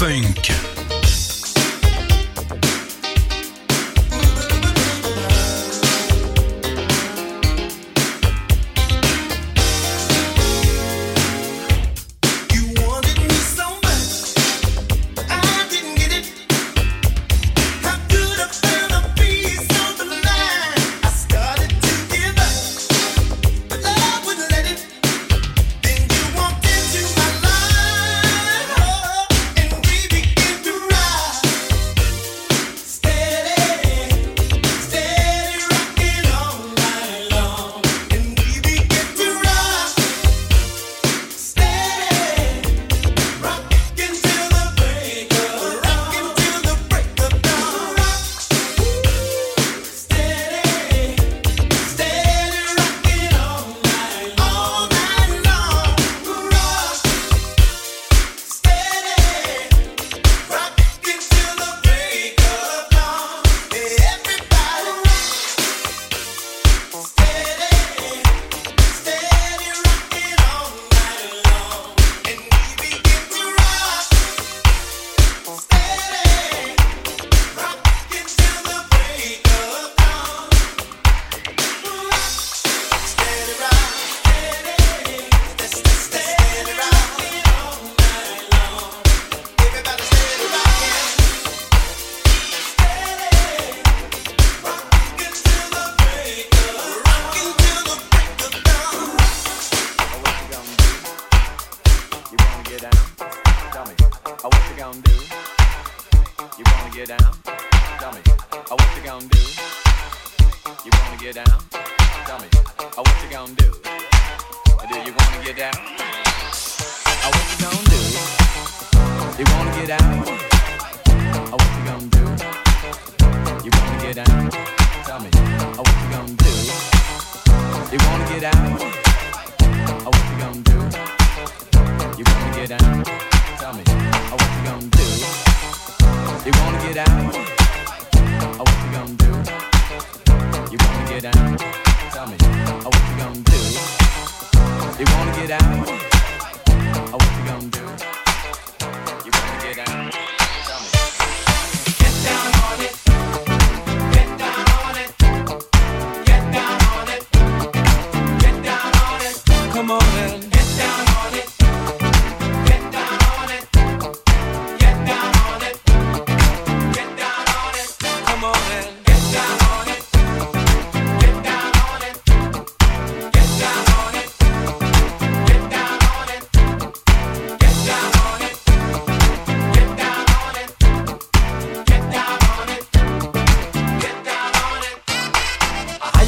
Think.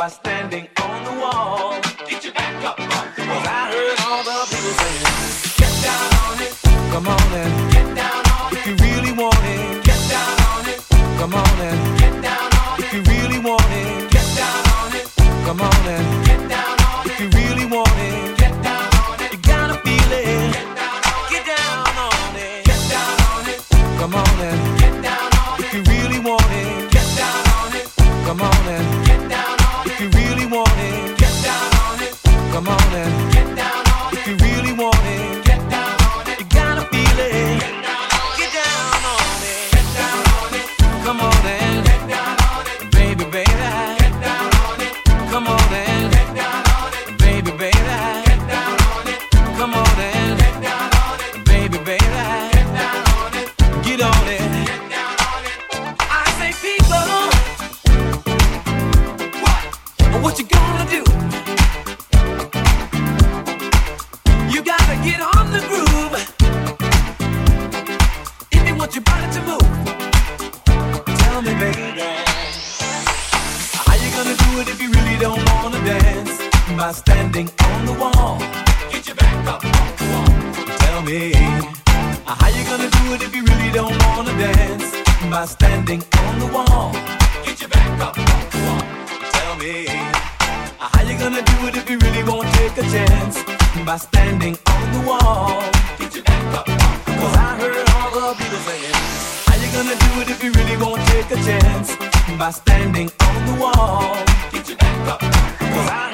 By standing on the wall. Get your back up off the wall. I heard all the people saying, get down on it. Come on and get down on it. If you really want it, get down on it. Come on and get down on it. If you really want it, get down on it. Come on and By standing on the wall. Get your back up off the wall. Tell me. Uh, how you gonna do it if you really won't take a chance? By standing on the wall. Get your back up. Cause I heard all the people saying, How you gonna do it if you really won't take a chance? By standing on the wall. Get your back up. Cause I heard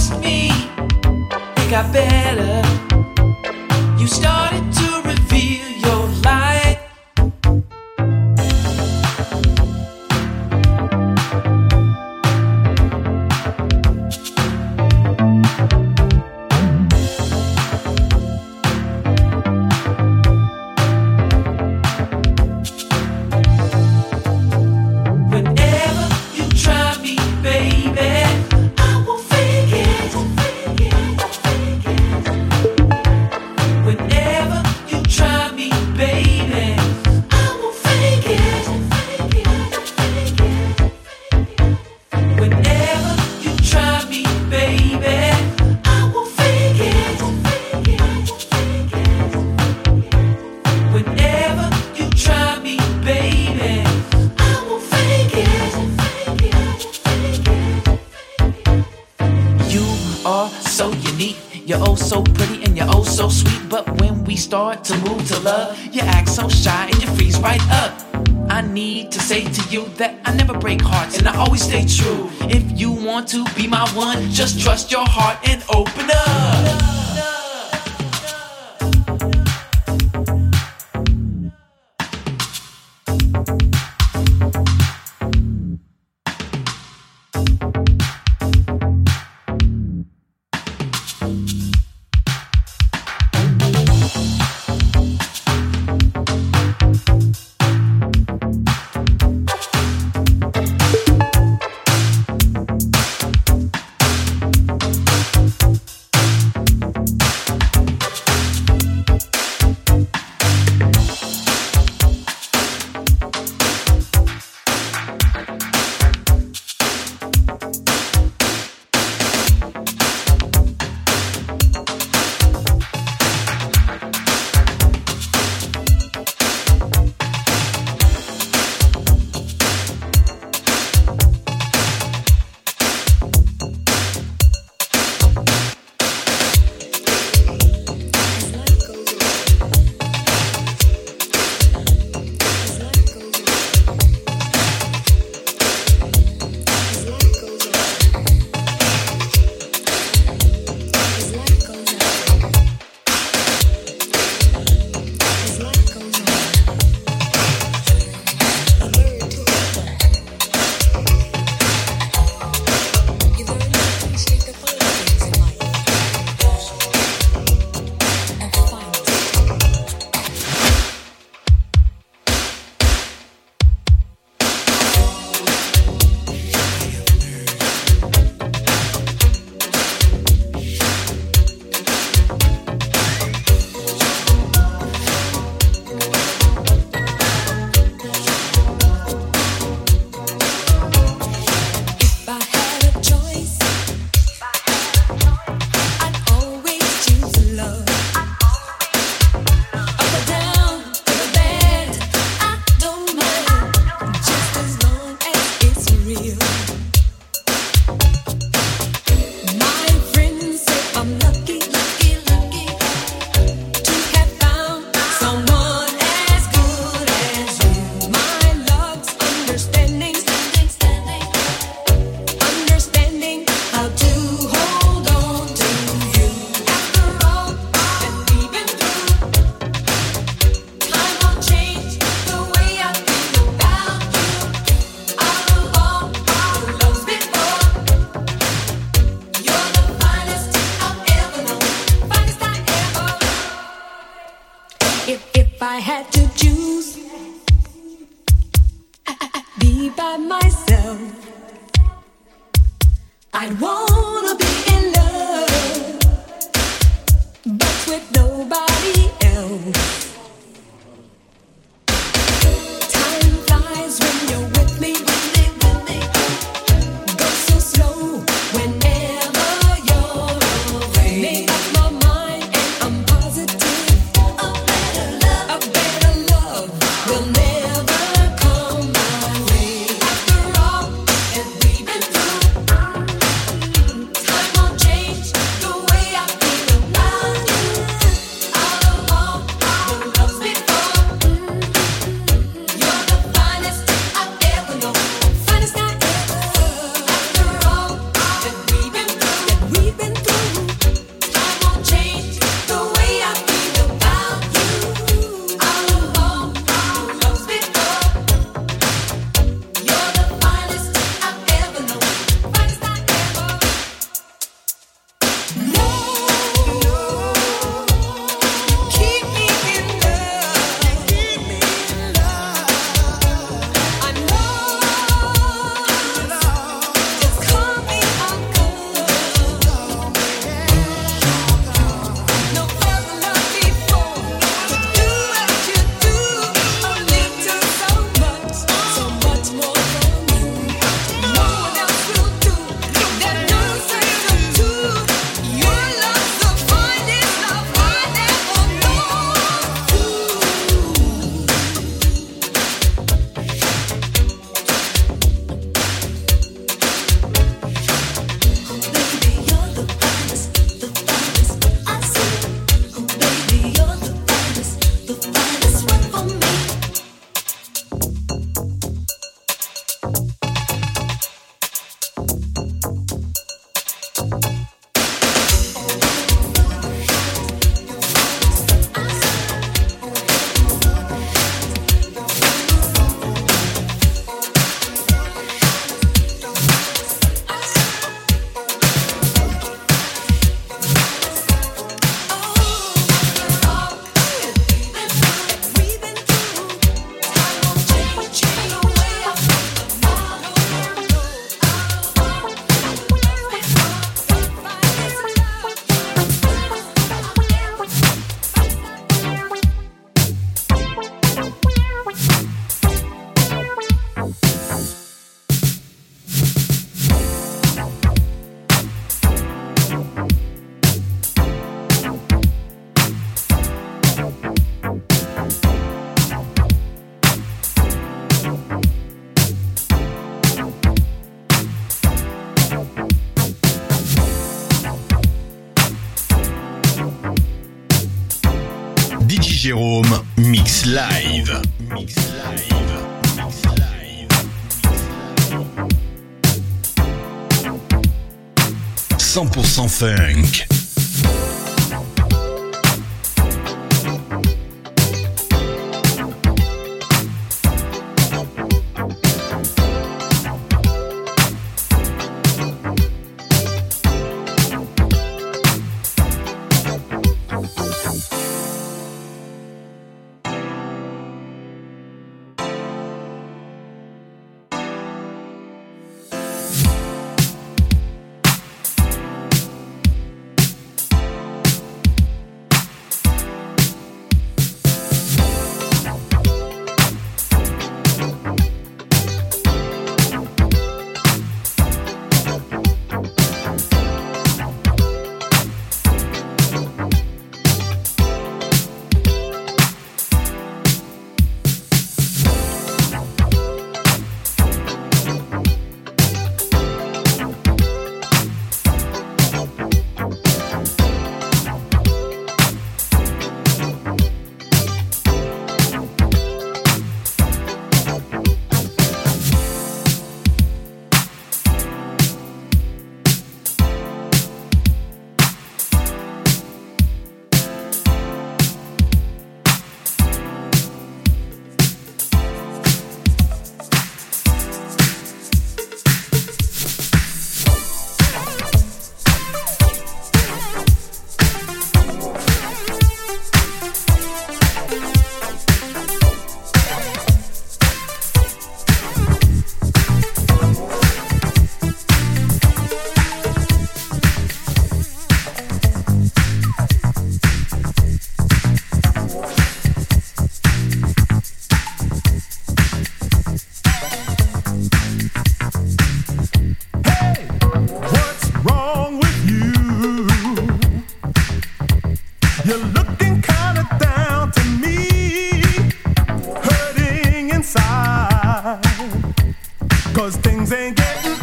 trust me, it got better. You start. trust your heart I won't. Jérôme Mix Live. Mix Live. Mix Live. 100% funk. Face.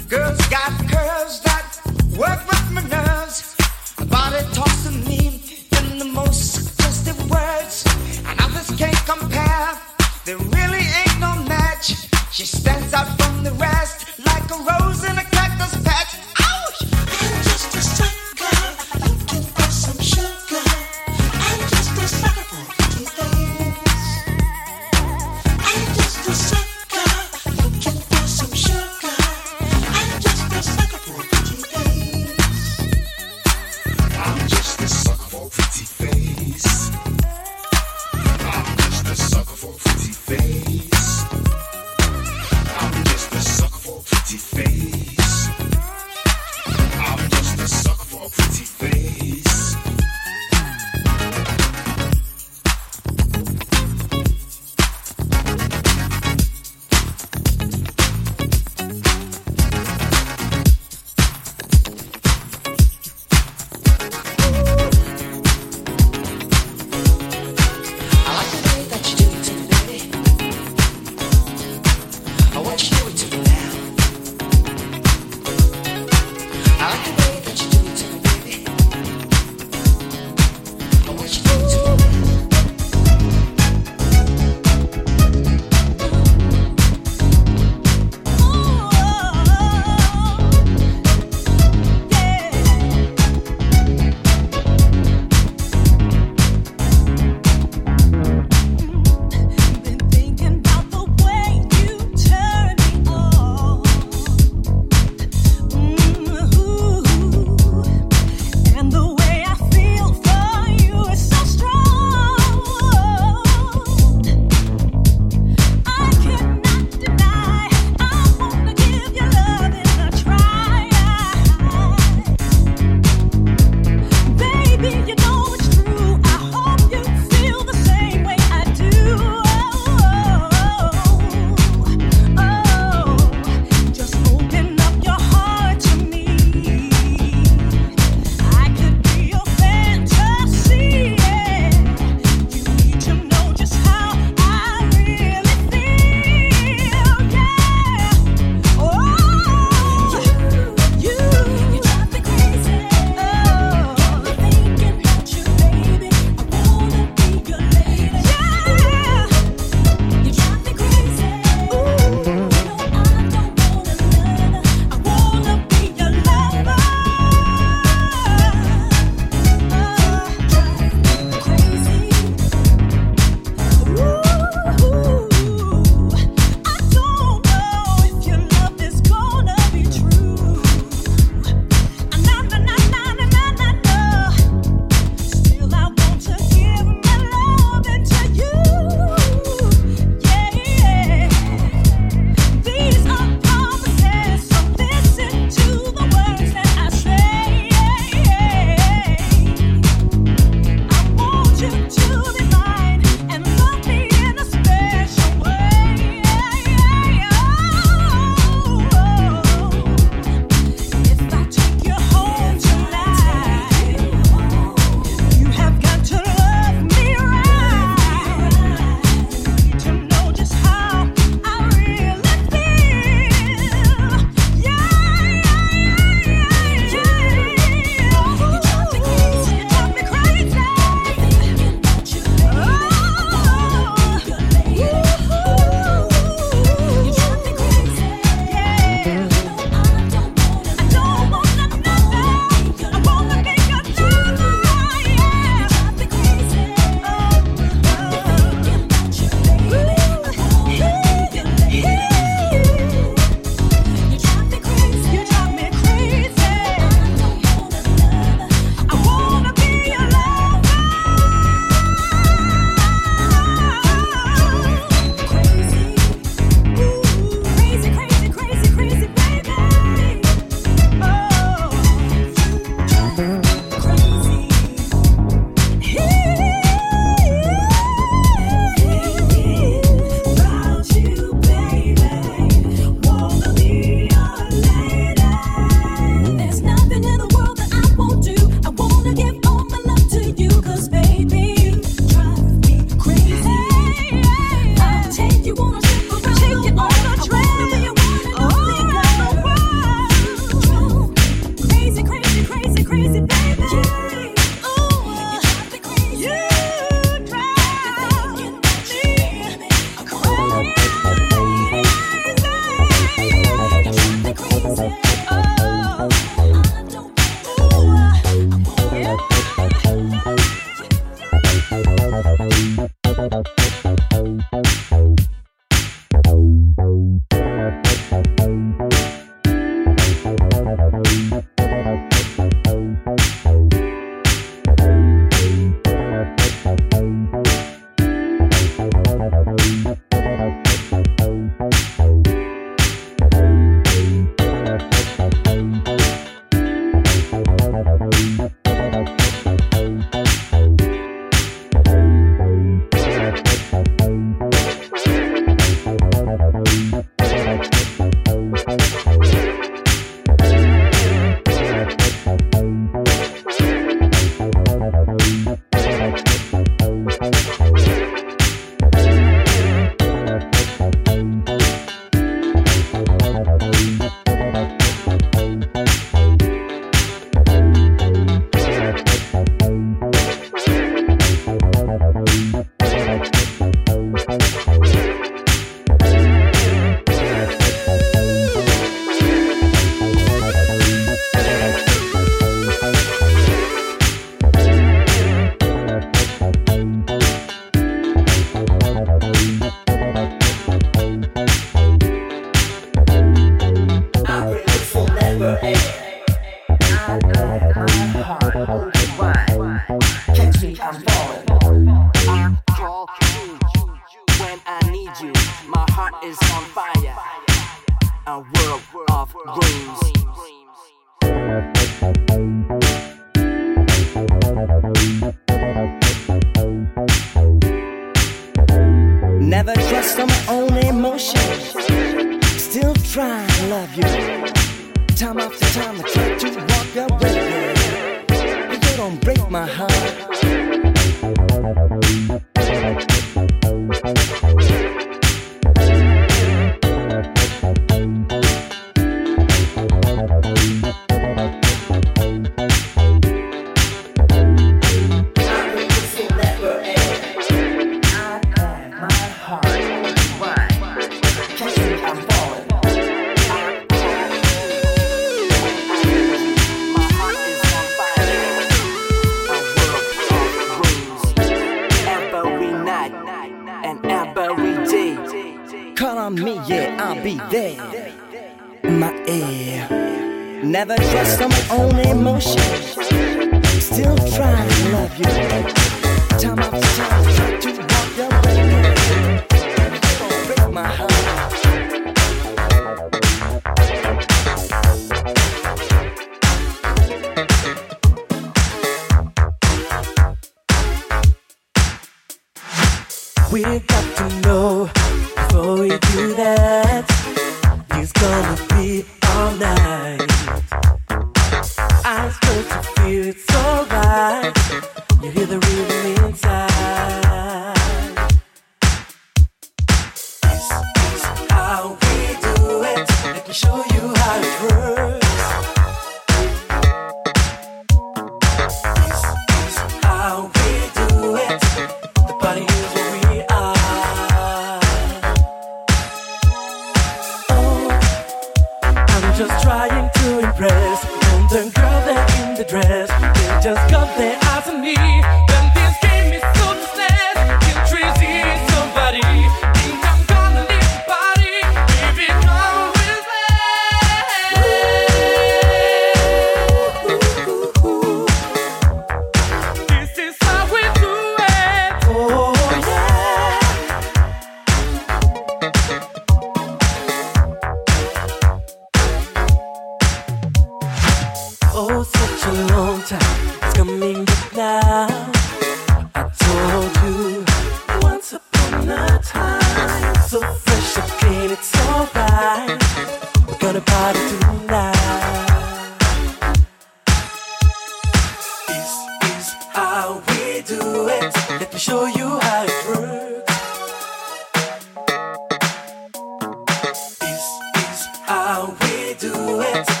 The party